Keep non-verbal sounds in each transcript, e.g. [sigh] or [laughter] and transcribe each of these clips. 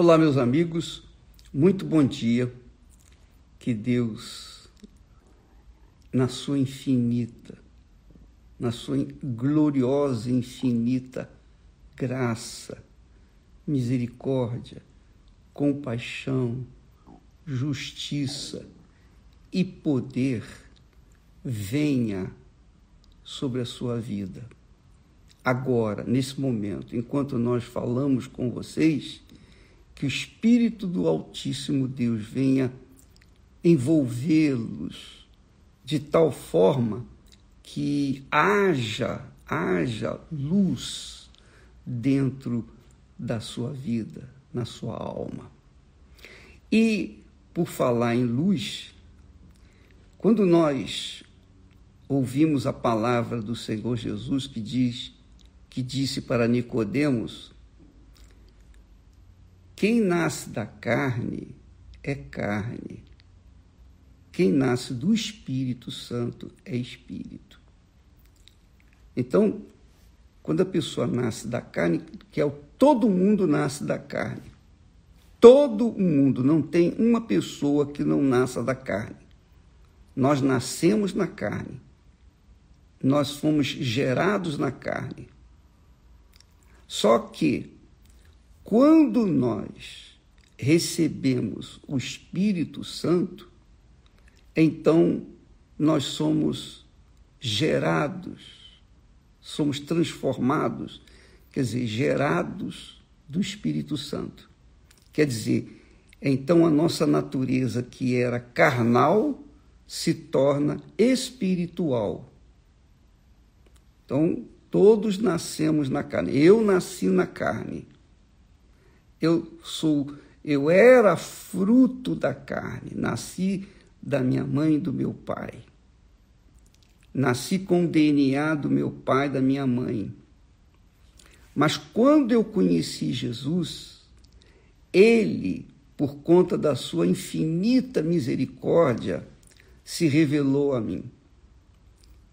Olá, meus amigos, muito bom dia. Que Deus, na sua infinita, na sua gloriosa, infinita graça, misericórdia, compaixão, justiça e poder, venha sobre a sua vida. Agora, nesse momento, enquanto nós falamos com vocês, que o Espírito do Altíssimo Deus venha envolvê-los de tal forma que haja, haja luz dentro da sua vida, na sua alma. E, por falar em luz, quando nós ouvimos a palavra do Senhor Jesus que diz que disse para Nicodemos quem nasce da carne é carne. Quem nasce do Espírito Santo é espírito. Então, quando a pessoa nasce da carne, que é o todo mundo nasce da carne. Todo mundo, não tem uma pessoa que não nasça da carne. Nós nascemos na carne. Nós fomos gerados na carne. Só que quando nós recebemos o Espírito Santo, então nós somos gerados, somos transformados, quer dizer, gerados do Espírito Santo. Quer dizer, então a nossa natureza que era carnal se torna espiritual. Então, todos nascemos na carne. Eu nasci na carne. Eu sou, eu era fruto da carne, nasci da minha mãe e do meu pai. Nasci com o DNA do meu pai e da minha mãe. Mas quando eu conheci Jesus, ele, por conta da sua infinita misericórdia, se revelou a mim.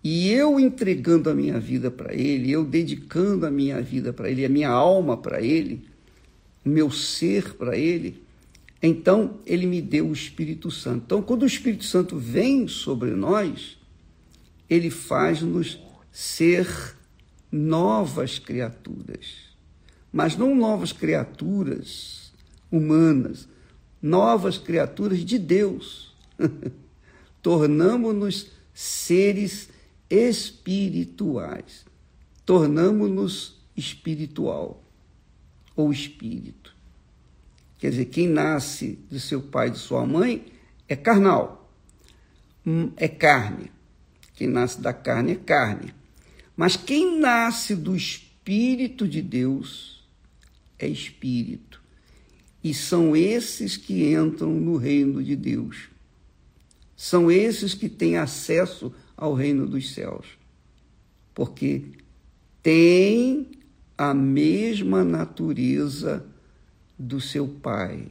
E eu entregando a minha vida para ele, eu dedicando a minha vida para ele, a minha alma para ele, o meu ser para Ele, então Ele me deu o Espírito Santo. Então, quando o Espírito Santo vem sobre nós, Ele faz-nos ser novas criaturas. Mas não novas criaturas humanas, novas criaturas de Deus. [laughs] Tornamos-nos seres espirituais. Tornamos-nos espiritual ou espírito. Quer dizer, quem nasce de seu pai e de sua mãe é carnal, hum, é carne. Quem nasce da carne é carne. Mas quem nasce do Espírito de Deus é espírito. E são esses que entram no reino de Deus. São esses que têm acesso ao reino dos céus. Porque têm a mesma natureza do seu pai,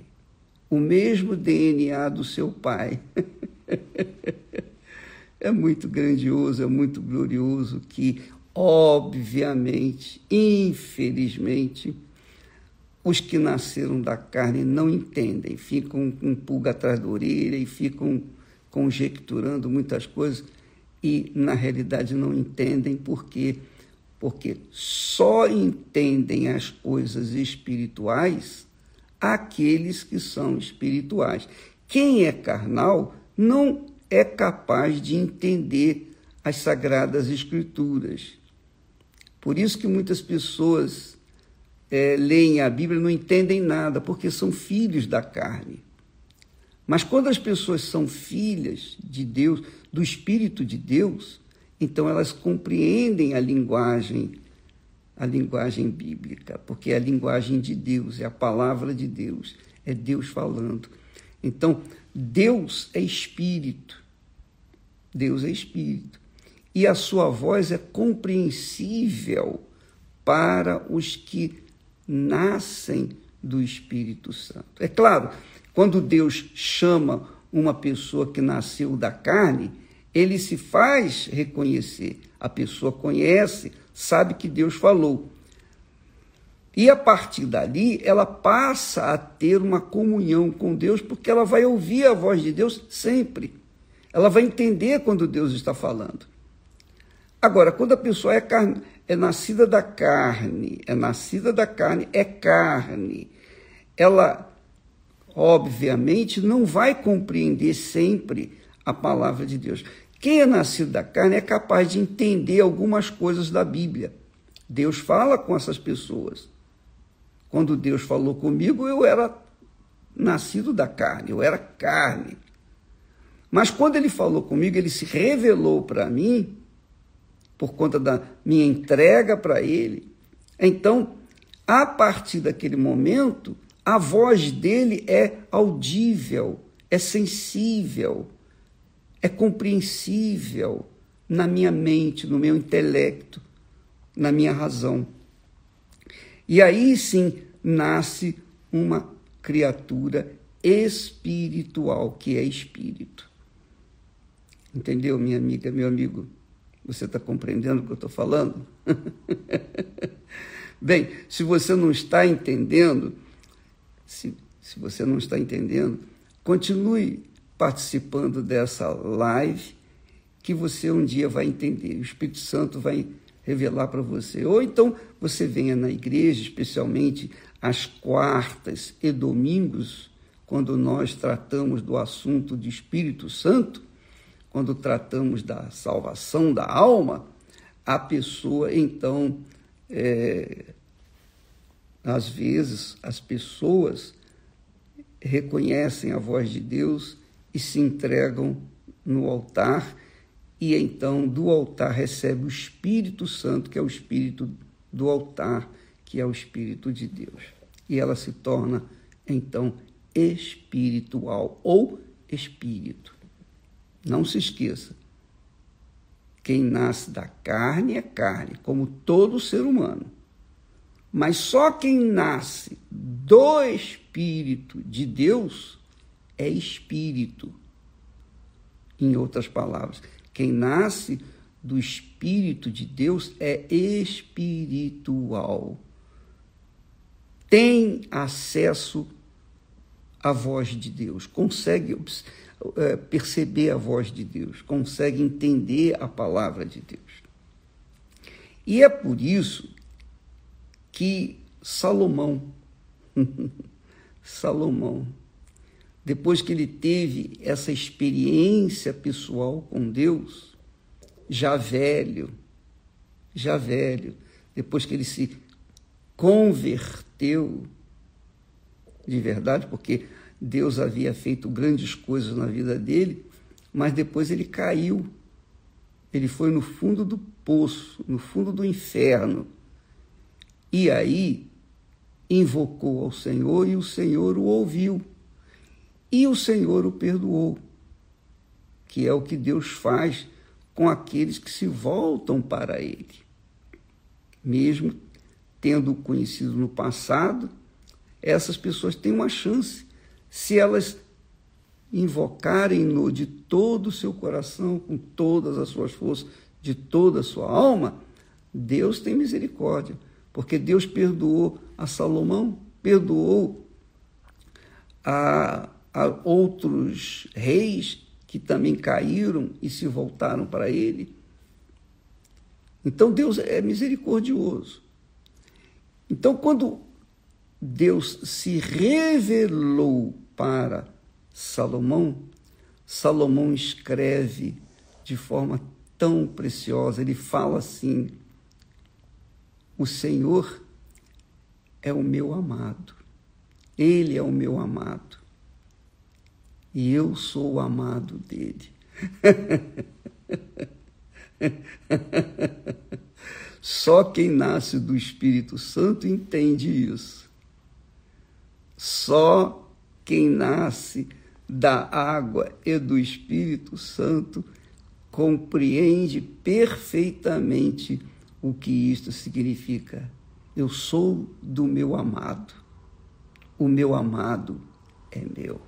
o mesmo DNA do seu pai. [laughs] é muito grandioso, é muito glorioso que, obviamente, infelizmente, os que nasceram da carne não entendem, ficam com pulga atrás da orelha e ficam conjecturando muitas coisas e, na realidade, não entendem porque porque só entendem as coisas espirituais aqueles que são espirituais. Quem é carnal não é capaz de entender as sagradas escrituras. Por isso que muitas pessoas é, leem a Bíblia e não entendem nada, porque são filhos da carne. Mas quando as pessoas são filhas de Deus, do Espírito de Deus, então elas compreendem a linguagem, a linguagem bíblica, porque é a linguagem de Deus, é a palavra de Deus, é Deus falando. Então, Deus é espírito. Deus é espírito. E a sua voz é compreensível para os que nascem do Espírito Santo. É claro, quando Deus chama uma pessoa que nasceu da carne, ele se faz reconhecer. A pessoa conhece, sabe que Deus falou. E a partir dali, ela passa a ter uma comunhão com Deus, porque ela vai ouvir a voz de Deus sempre. Ela vai entender quando Deus está falando. Agora, quando a pessoa é, carne, é nascida da carne, é nascida da carne, é carne, ela, obviamente, não vai compreender sempre a palavra de Deus. Quem é nascido da carne é capaz de entender algumas coisas da Bíblia. Deus fala com essas pessoas. Quando Deus falou comigo, eu era nascido da carne, eu era carne. Mas quando ele falou comigo, ele se revelou para mim, por conta da minha entrega para ele. Então, a partir daquele momento, a voz dele é audível, é sensível, é compreensível na minha mente, no meu intelecto, na minha razão. E aí sim nasce uma criatura espiritual, que é espírito. Entendeu, minha amiga, meu amigo? Você está compreendendo o que eu estou falando? [laughs] Bem, se você não está entendendo, se, se você não está entendendo, continue participando dessa live que você um dia vai entender. O Espírito Santo vai revelar para você. Ou então você venha na igreja, especialmente às quartas e domingos, quando nós tratamos do assunto de Espírito Santo, quando tratamos da salvação da alma, a pessoa então, é, às vezes, as pessoas reconhecem a voz de Deus e se entregam no altar e então do altar recebe o Espírito Santo, que é o Espírito do altar, que é o Espírito de Deus. E ela se torna então espiritual ou espírito. Não se esqueça. Quem nasce da carne é carne, como todo ser humano. Mas só quem nasce do Espírito de Deus é espírito. Em outras palavras, quem nasce do Espírito de Deus é espiritual. Tem acesso à voz de Deus, consegue é, perceber a voz de Deus, consegue entender a palavra de Deus. E é por isso que Salomão, [laughs] Salomão, depois que ele teve essa experiência pessoal com Deus, já velho, já velho, depois que ele se converteu de verdade, porque Deus havia feito grandes coisas na vida dele, mas depois ele caiu. Ele foi no fundo do poço, no fundo do inferno. E aí invocou ao Senhor e o Senhor o ouviu. E o Senhor o perdoou, que é o que Deus faz com aqueles que se voltam para Ele. Mesmo tendo conhecido no passado, essas pessoas têm uma chance, se elas invocarem-no de todo o seu coração, com todas as suas forças, de toda a sua alma, Deus tem misericórdia, porque Deus perdoou a Salomão, perdoou a outros reis que também caíram e se voltaram para ele. Então Deus é misericordioso. Então, quando Deus se revelou para Salomão, Salomão escreve de forma tão preciosa. Ele fala assim: O Senhor é o meu amado, Ele é o meu amado e eu sou o amado dele. [laughs] Só quem nasce do Espírito Santo entende isso. Só quem nasce da água e do Espírito Santo compreende perfeitamente o que isto significa. Eu sou do meu amado. O meu amado é meu.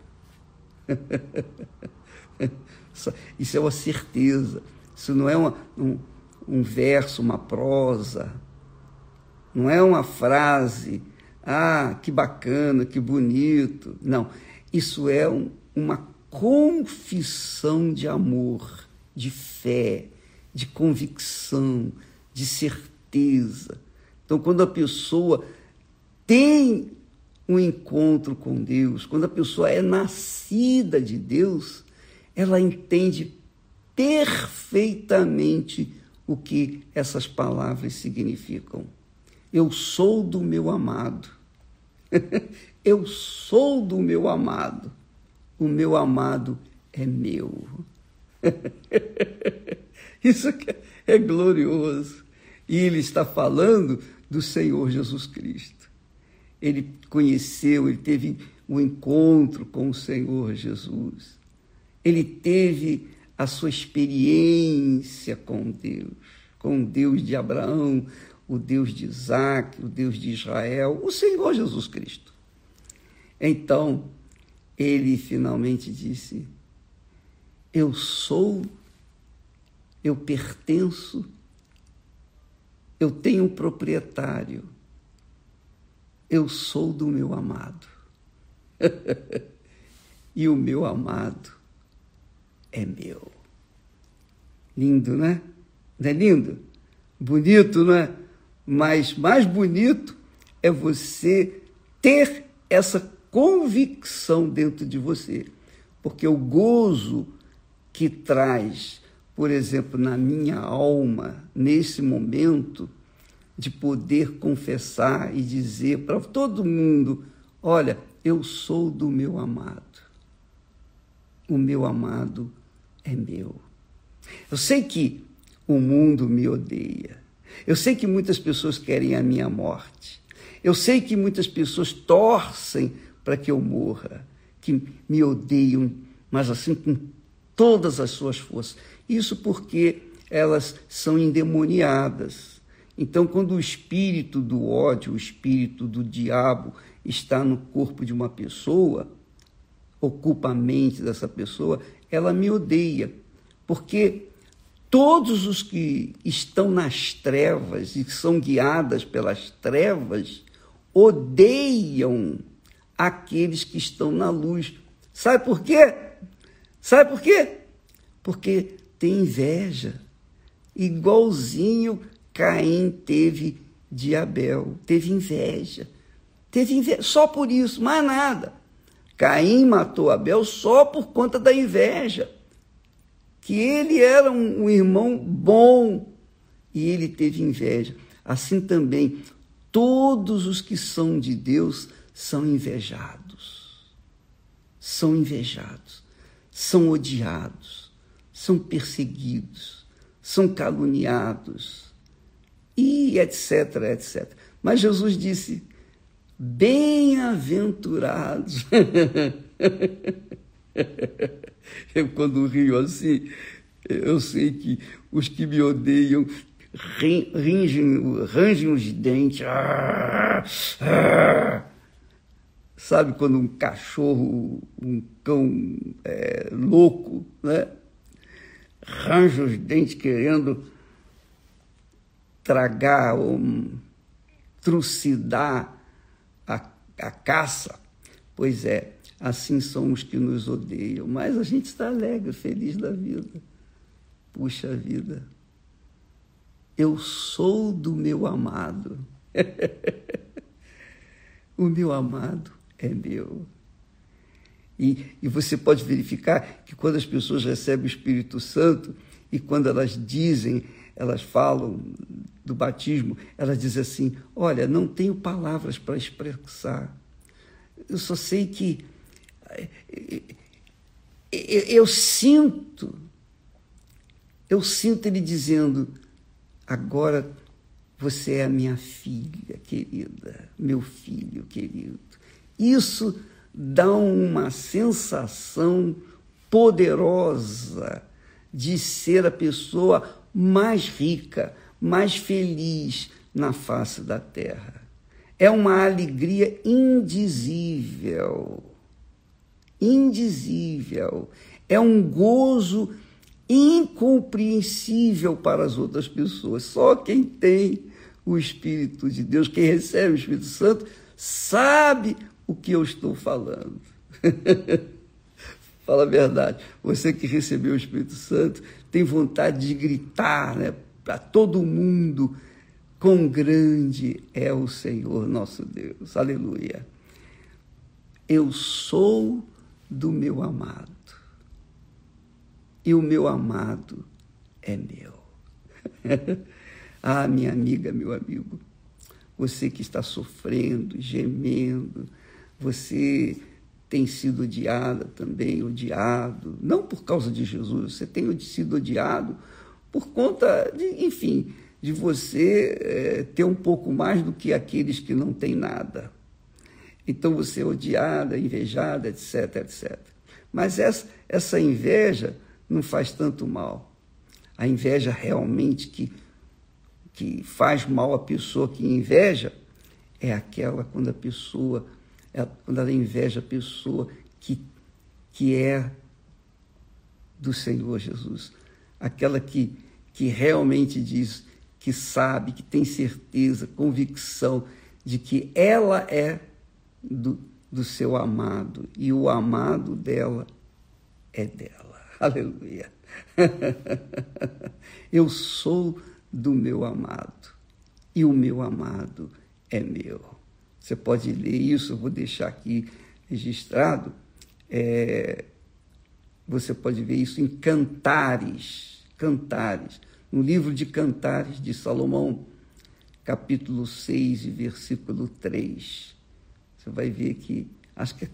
[laughs] Isso é uma certeza. Isso não é uma, um, um verso, uma prosa. não é uma frase, ah, que bacana, que bonito. Não, isso é um, uma confissão de amor, de fé, de convicção, de certeza. Então, quando a pessoa tem um encontro com Deus, quando a pessoa é nascida de Deus, ela entende perfeitamente o que essas palavras significam. Eu sou do meu amado. [laughs] Eu sou do meu amado. O meu amado é meu. [laughs] Isso é glorioso. E ele está falando do Senhor Jesus Cristo. Ele conheceu, ele teve um encontro com o Senhor Jesus. Ele teve a sua experiência com Deus, com o Deus de Abraão, o Deus de Isaac, o Deus de Israel, o Senhor Jesus Cristo. Então, ele finalmente disse: Eu sou, eu pertenço, eu tenho um proprietário, eu sou do meu amado. [laughs] e o meu amado é meu. Lindo, né? Não é lindo? Bonito, não é? Mas mais bonito é você ter essa convicção dentro de você. Porque o gozo que traz, por exemplo, na minha alma, nesse momento, de poder confessar e dizer para todo mundo: olha, eu sou do meu amado. O meu amado é meu. Eu sei que o mundo me odeia. Eu sei que muitas pessoas querem a minha morte. Eu sei que muitas pessoas torcem para que eu morra, que me odeiam, mas assim com todas as suas forças. Isso porque elas são endemoniadas. Então, quando o espírito do ódio, o espírito do diabo está no corpo de uma pessoa, ocupa a mente dessa pessoa, ela me odeia. Porque todos os que estão nas trevas e são guiadas pelas trevas odeiam aqueles que estão na luz. Sabe por quê? Sabe por quê? Porque tem inveja. Igualzinho Caim teve de Abel, teve inveja. Teve inveja, só por isso, mais nada. Caim matou Abel só por conta da inveja. Que ele era um, um irmão bom e ele teve inveja. Assim também, todos os que são de Deus são invejados. São invejados, são odiados, são perseguidos, são caluniados e etc, etc. Mas Jesus disse: Bem-aventurados. [laughs] eu, quando rio assim, eu sei que os que me odeiam ringem, rangem os dentes. Ah, ah. Sabe quando um cachorro, um cão é, louco, né? Ranja os dentes querendo tragar ou trucidar a caça. Pois é, assim são os que nos odeiam, mas a gente está alegre, feliz da vida. Puxa vida, eu sou do meu amado. [laughs] o meu amado é meu. E, e você pode verificar que quando as pessoas recebem o Espírito Santo e quando elas dizem, elas falam do batismo, ela diz assim: Olha, não tenho palavras para expressar. Eu só sei que eu sinto, eu sinto ele dizendo: Agora você é a minha filha querida, meu filho querido. Isso dá uma sensação poderosa de ser a pessoa mais rica, mais feliz na face da terra. É uma alegria indizível. Indizível. É um gozo incompreensível para as outras pessoas. Só quem tem o Espírito de Deus, quem recebe o Espírito Santo, sabe o que eu estou falando. [laughs] Fala a verdade. Você que recebeu o Espírito Santo tem vontade de gritar né, para todo mundo: quão grande é o Senhor nosso Deus. Aleluia. Eu sou do meu amado, e o meu amado é meu. [laughs] ah, minha amiga, meu amigo, você que está sofrendo, gemendo, você tem sido odiada também, odiado, não por causa de Jesus, você tem sido odiado por conta de, enfim, de você é, ter um pouco mais do que aqueles que não têm nada. Então você é odiada, invejada, etc, etc. Mas essa, essa inveja não faz tanto mal. A inveja realmente que, que faz mal à pessoa que inveja é aquela quando a pessoa quando ela inveja a pessoa que, que é do Senhor Jesus. Aquela que, que realmente diz, que sabe, que tem certeza, convicção de que ela é do, do seu amado e o amado dela é dela. [laughs] Aleluia. [laughs] Eu sou do meu amado e o meu amado é meu. Você pode ler isso, eu vou deixar aqui registrado. É, você pode ver isso em Cantares, Cantares, no livro de Cantares de Salomão, capítulo 6 e versículo 3. Você vai ver que, acho que é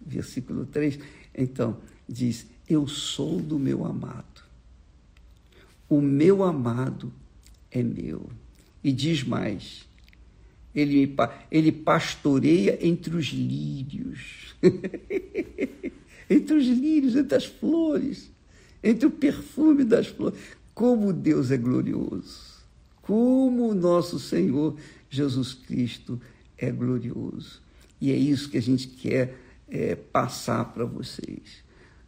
versículo 3, então, diz: Eu sou do meu amado, o meu amado é meu. E diz mais: ele, ele pastoreia entre os lírios, [laughs] entre os lírios, entre as flores, entre o perfume das flores. Como Deus é glorioso, como o nosso Senhor Jesus Cristo é glorioso. E é isso que a gente quer é, passar para vocês.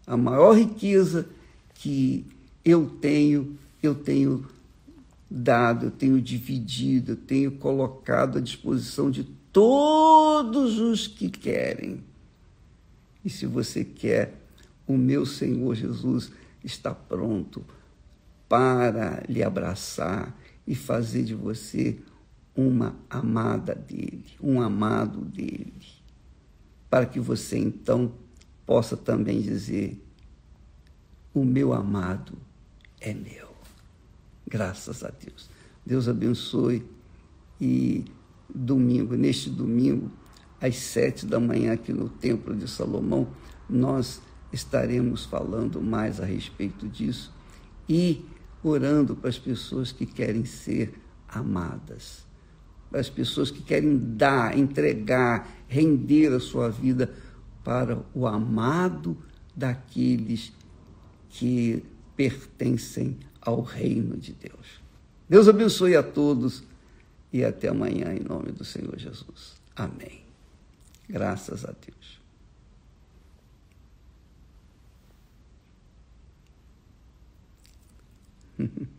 A maior riqueza que eu tenho, eu tenho dado, tenho dividido, tenho colocado à disposição de todos os que querem. E se você quer, o meu Senhor Jesus está pronto para lhe abraçar e fazer de você uma amada dele, um amado dele, para que você então possa também dizer: O meu amado é meu. Graças a Deus. Deus abençoe. E domingo, neste domingo, às sete da manhã, aqui no Templo de Salomão, nós estaremos falando mais a respeito disso e orando para as pessoas que querem ser amadas, para as pessoas que querem dar, entregar, render a sua vida para o amado daqueles que pertencem ao reino de Deus. Deus abençoe a todos e até amanhã, em nome do Senhor Jesus. Amém. Graças a Deus. Mm-hmm. [laughs]